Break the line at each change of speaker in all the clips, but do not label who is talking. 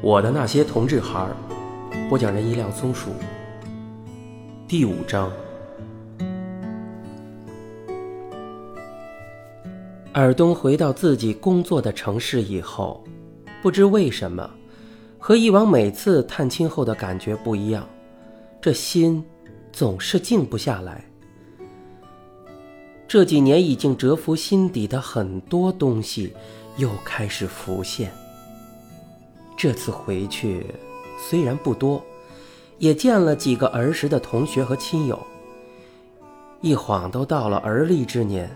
我的那些同志孩儿，播讲人一辆松鼠。第五章。尔东回到自己工作的城市以后，不知为什么，和以往每次探亲后的感觉不一样，这心总是静不下来。这几年已经蛰伏心底的很多东西，又开始浮现。这次回去虽然不多，也见了几个儿时的同学和亲友。一晃都到了而立之年，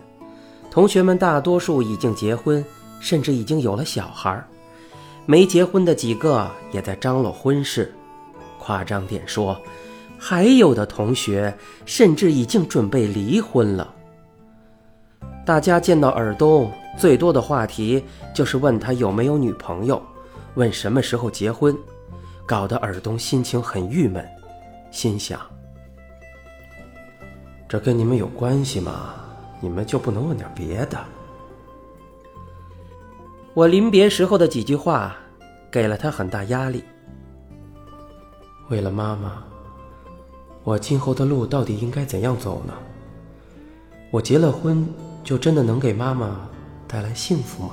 同学们大多数已经结婚，甚至已经有了小孩没结婚的几个也在张罗婚事。夸张点说，还有的同学甚至已经准备离婚了。大家见到尔东，最多的话题就是问他有没有女朋友。问什么时候结婚，搞得尔东心情很郁闷，心想：这跟你们有关系吗？你们就不能问点别的？我临别时候的几句话，给了他很大压力。为了妈妈，我今后的路到底应该怎样走呢？我结了婚，就真的能给妈妈带来幸福吗？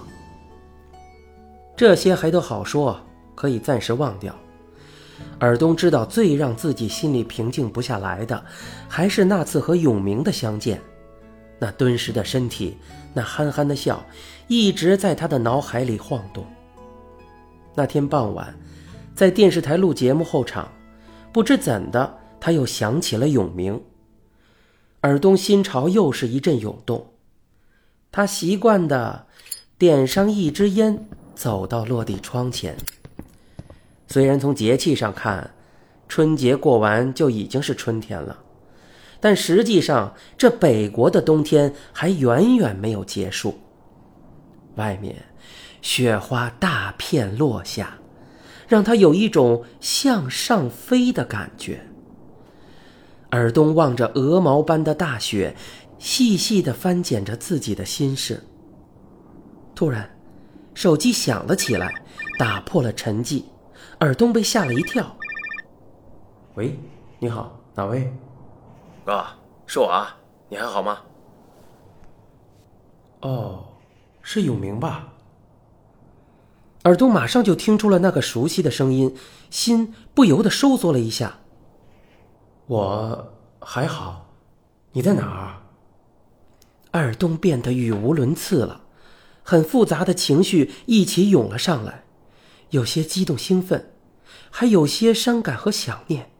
这些还都好说，可以暂时忘掉。尔东知道，最让自己心里平静不下来的，还是那次和永明的相见。那敦实的身体，那憨憨的笑，一直在他的脑海里晃动。那天傍晚，在电视台录节目后场，不知怎的，他又想起了永明。尔东心潮又是一阵涌动，他习惯的点上一支烟。走到落地窗前。虽然从节气上看，春节过完就已经是春天了，但实际上这北国的冬天还远远没有结束。外面雪花大片落下，让他有一种向上飞的感觉。尔东望着鹅毛般的大雪，细细的翻检着自己的心事。突然。手机响了起来，打破了沉寂。耳东被吓了一跳。“喂，你好，哪位？”“
哥，是我啊，你还好吗？”“
哦，是永明吧？”耳东马上就听出了那个熟悉的声音，心不由得收缩了一下。“我还好，你在哪儿？”尔东变得语无伦次了。很复杂的情绪一起涌了上来，有些激动兴奋，还有些伤感和想念。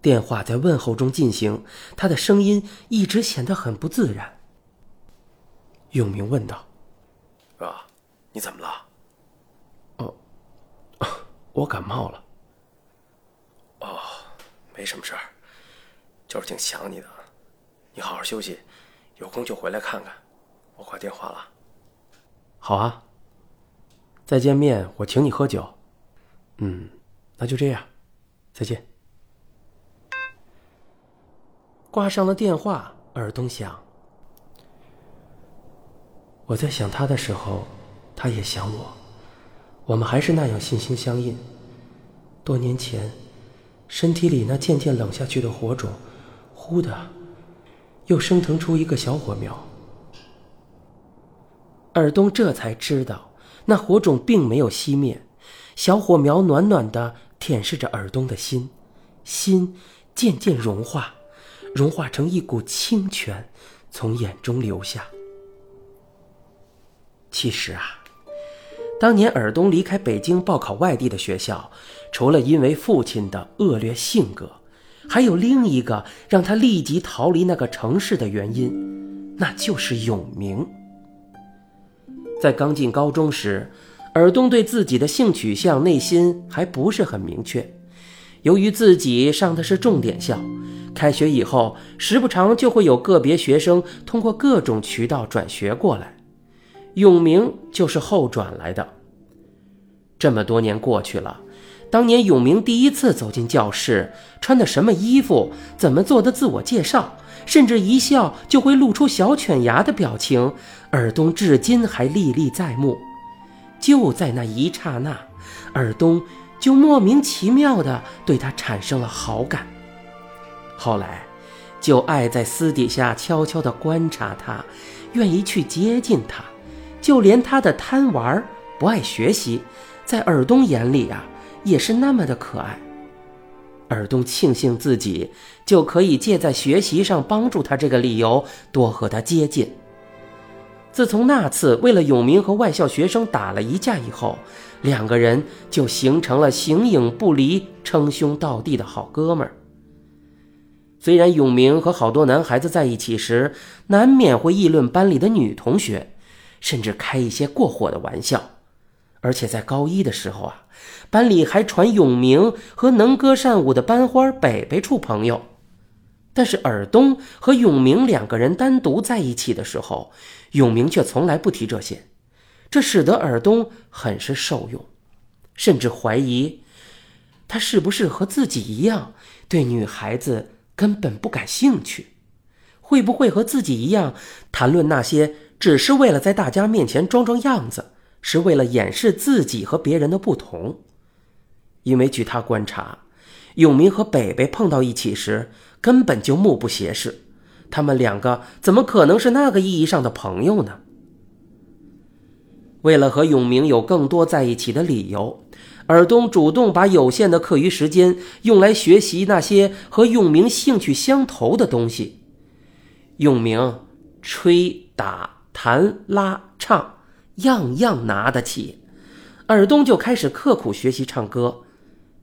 电话在问候中进行，他的声音一直显得很不自然。永明问道：“
哥，你怎么了？”“
哦，我感冒了。”“
哦，没什么事儿，就是挺想你的。你好好休息，有空就回来看看。我挂电话了。”
好啊，再见面我请你喝酒。嗯，那就这样，再见。挂上了电话，耳东想：我在想他的时候，他也想我，我们还是那样心心相印。多年前，身体里那渐渐冷下去的火种，忽的又升腾出一个小火苗。尔东这才知道，那火种并没有熄灭，小火苗暖暖的舔舐着尔东的心，心渐渐融化，融化成一股清泉，从眼中流下。其实啊，当年尔东离开北京报考外地的学校，除了因为父亲的恶劣性格，还有另一个让他立即逃离那个城市的原因，那就是永明。在刚进高中时，尔东对自己的性取向内心还不是很明确。由于自己上的是重点校，开学以后时不常就会有个别学生通过各种渠道转学过来，永明就是后转来的。这么多年过去了，当年永明第一次走进教室，穿的什么衣服，怎么做的自我介绍。甚至一笑就会露出小犬牙的表情，尔东至今还历历在目。就在那一刹那，尔东就莫名其妙地对他产生了好感。后来，就爱在私底下悄悄地观察他，愿意去接近他，就连他的贪玩、不爱学习，在尔东眼里啊，也是那么的可爱。尔东庆幸自己就可以借在学习上帮助他这个理由，多和他接近。自从那次为了永明和外校学生打了一架以后，两个人就形成了形影不离、称兄道弟的好哥们儿。虽然永明和好多男孩子在一起时，难免会议论班里的女同学，甚至开一些过火的玩笑。而且在高一的时候啊，班里还传永明和能歌善舞的班花北北处朋友。但是尔东和永明两个人单独在一起的时候，永明却从来不提这些，这使得尔东很是受用，甚至怀疑他是不是和自己一样对女孩子根本不感兴趣，会不会和自己一样谈论那些只是为了在大家面前装装样子。是为了掩饰自己和别人的不同，因为据他观察，永明和北北碰到一起时根本就目不斜视，他们两个怎么可能是那个意义上的朋友呢？为了和永明有更多在一起的理由，尔东主动把有限的课余时间用来学习那些和永明兴趣相投的东西。永明吹打弹拉唱。样样拿得起，尔东就开始刻苦学习唱歌。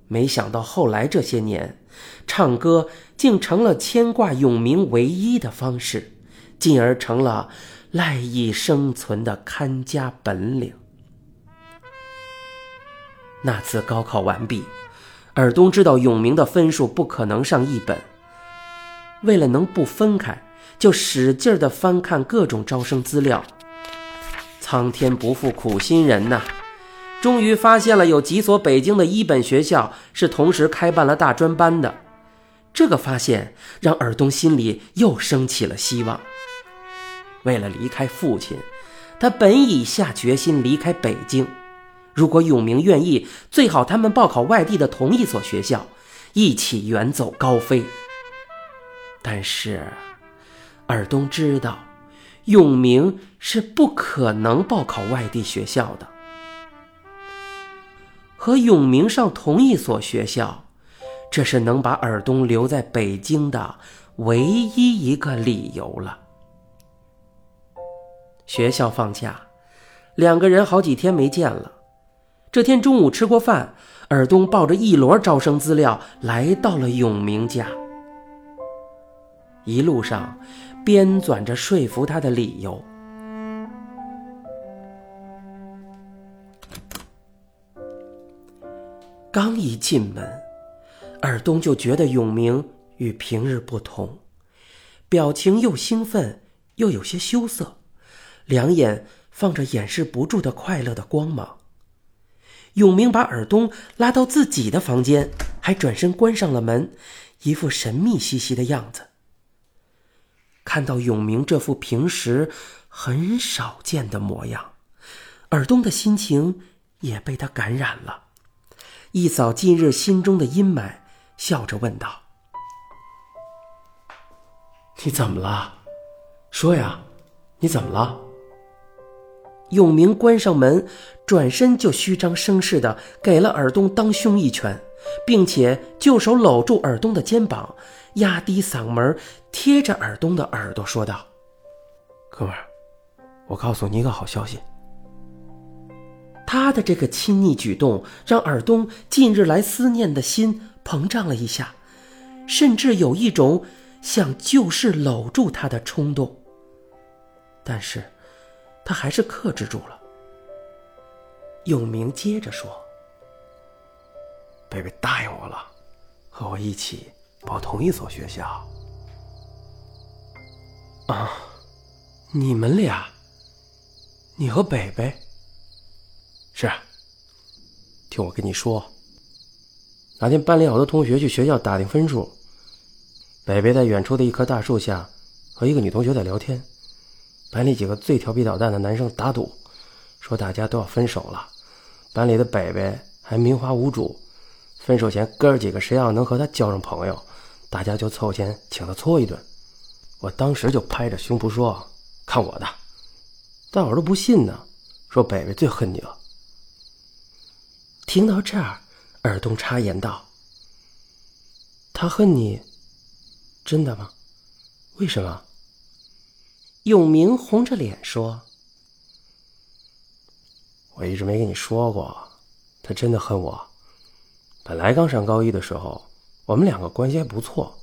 没想到后来这些年，唱歌竟成了牵挂永明唯一的方式，进而成了赖以生存的看家本领。那次高考完毕，尔东知道永明的分数不可能上一本，为了能不分开，就使劲儿的翻看各种招生资料。苍天不负苦心人呐！终于发现了有几所北京的一本学校是同时开办了大专班的。这个发现让尔东心里又升起了希望。为了离开父亲，他本已下决心离开北京。如果永明愿意，最好他们报考外地的同一所学校，一起远走高飞。但是，尔东知道。永明是不可能报考外地学校的，和永明上同一所学校，这是能把尔东留在北京的唯一一个理由了。学校放假，两个人好几天没见了。这天中午吃过饭，尔东抱着一摞招生资料来到了永明家，一路上。编纂着说服他的理由。刚一进门，尔东就觉得永明与平日不同，表情又兴奋又有些羞涩，两眼放着掩饰不住的快乐的光芒。永明把尔东拉到自己的房间，还转身关上了门，一副神秘兮兮的样子。看到永明这副平时很少见的模样，尔东的心情也被他感染了，一扫近日心中的阴霾，笑着问道：“你怎么了？说呀，你怎么了？”永明关上门，转身就虚张声势的给了尔东当胸一拳，并且就手搂住尔东的肩膀。压低嗓门，贴着尔东的耳朵说道：“哥们儿，我告诉你一个好消息。”他的这个亲昵举动让尔东近日来思念的心膨胀了一下，甚至有一种想就是搂住他的冲动。但是，他还是克制住了。永明接着说：“贝贝答应我了，和我一起。”报同一所学校啊？你们俩？你和北北？是。听我跟你说，那天班里好多同学去学校打听分数，北北在远处的一棵大树下和一个女同学在聊天。班里几个最调皮捣蛋的男生打赌，说大家都要分手了，班里的北北还名花无主，分手前哥儿几个谁要能和他交上朋友，大家就凑钱请他搓一顿。我当时就拍着胸脯说：“看我的！”大伙都不信呢，说北北最恨你了。听到这儿，尔东插言道：“他恨你，真的吗？为什么？”永明红着脸说：“我一直没跟你说过，他真的恨我。本来刚上高一的时候，我们两个关系还不错。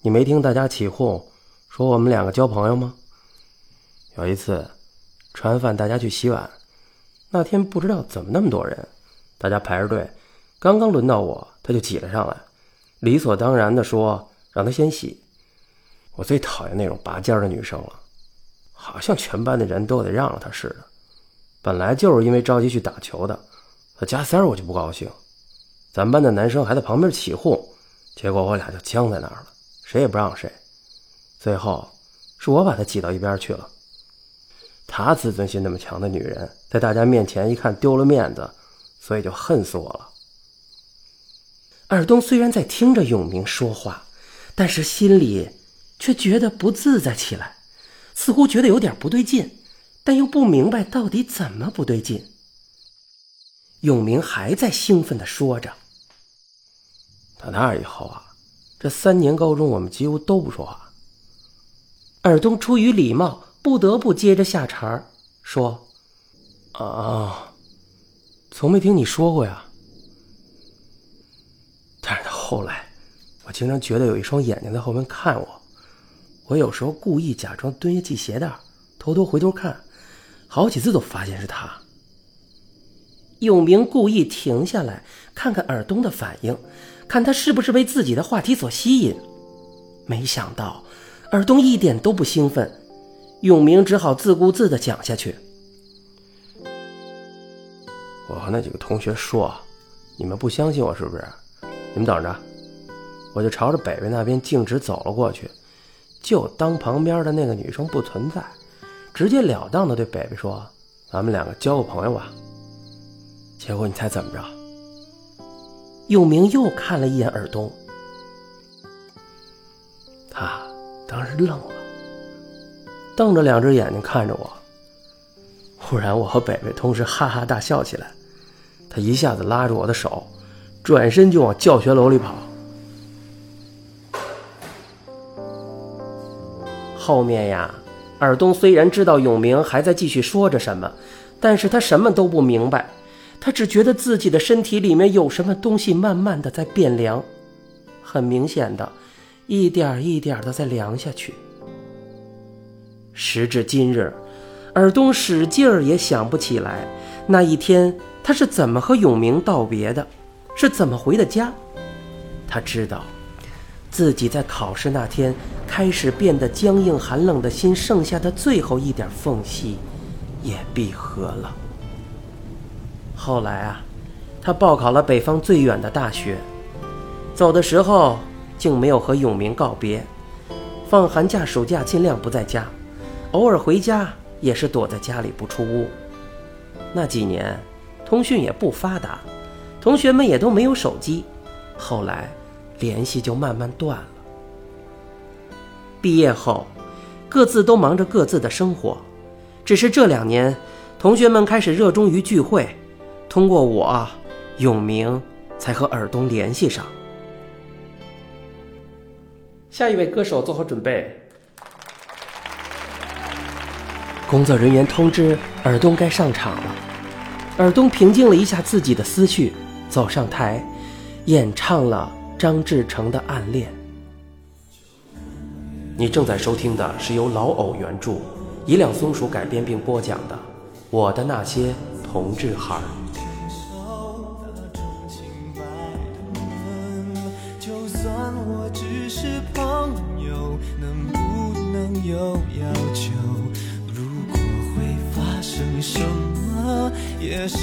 你没听大家起哄说我们两个交朋友吗？有一次，吃完饭大家去洗碗，那天不知道怎么那么多人，大家排着队，刚刚轮到我，他就挤了上来，理所当然的说让他先洗。我最讨厌那种拔尖的女生了。”好像全班的人都得让着他似的。本来就是因为着急去打球的，他加塞儿我就不高兴。咱班的男生还在旁边起哄，结果我俩就僵在那儿了，谁也不让谁。最后是我把他挤到一边去了。他自尊心那么强的女人，在大家面前一看丢了面子，所以就恨死我了。尔东虽然在听着永明说话，但是心里却觉得不自在起来。似乎觉得有点不对劲，但又不明白到底怎么不对劲。永明还在兴奋地说着：“打那以后啊，这三年高中我们几乎都不说话。”尔东出于礼貌，不得不接着下茬说：“啊，从没听你说过呀。”但是后来，我经常觉得有一双眼睛在后面看我。我有时候故意假装蹲下系鞋带，偷偷回头看，好几次都发现是他。永明故意停下来，看看尔东的反应，看他是不是被自己的话题所吸引。没想到尔东一点都不兴奋，永明只好自顾自地讲下去。我和那几个同学说，你们不相信我是不是？你们等着，我就朝着北北那边径直走了过去。就当旁边的那个女生不存在，直截了当的对北北说：“咱们两个交个朋友吧。”结果你猜怎么着？永明又看了一眼尔东，他当时愣了，瞪着两只眼睛看着我。忽然，我和北北同时哈哈大笑起来。他一下子拉住我的手，转身就往教学楼里跑。后面呀，尔东虽然知道永明还在继续说着什么，但是他什么都不明白，他只觉得自己的身体里面有什么东西慢慢的在变凉，很明显的，一点一点的在凉下去。时至今日，尔东使劲儿也想不起来那一天他是怎么和永明道别的，是怎么回的家。他知道。自己在考试那天开始变得僵硬寒冷的心，剩下的最后一点缝隙，也闭合了。后来啊，他报考了北方最远的大学，走的时候竟没有和永明告别。放寒假、暑假尽量不在家，偶尔回家也是躲在家里不出屋。那几年，通讯也不发达，同学们也都没有手机。后来。联系就慢慢断了。毕业后，各自都忙着各自的生活，只是这两年，同学们开始热衷于聚会，通过我，永明才和尔东联系上。下一位歌手做好准备。工作人员通知尔东该上场了。尔东平静了一下自己的思绪，走上台，演唱了。张志成的暗恋。你正在收听的是由老偶原著、一辆松鼠改编并播讲的《我的那些同志孩有要求？如果会发生什么，也是。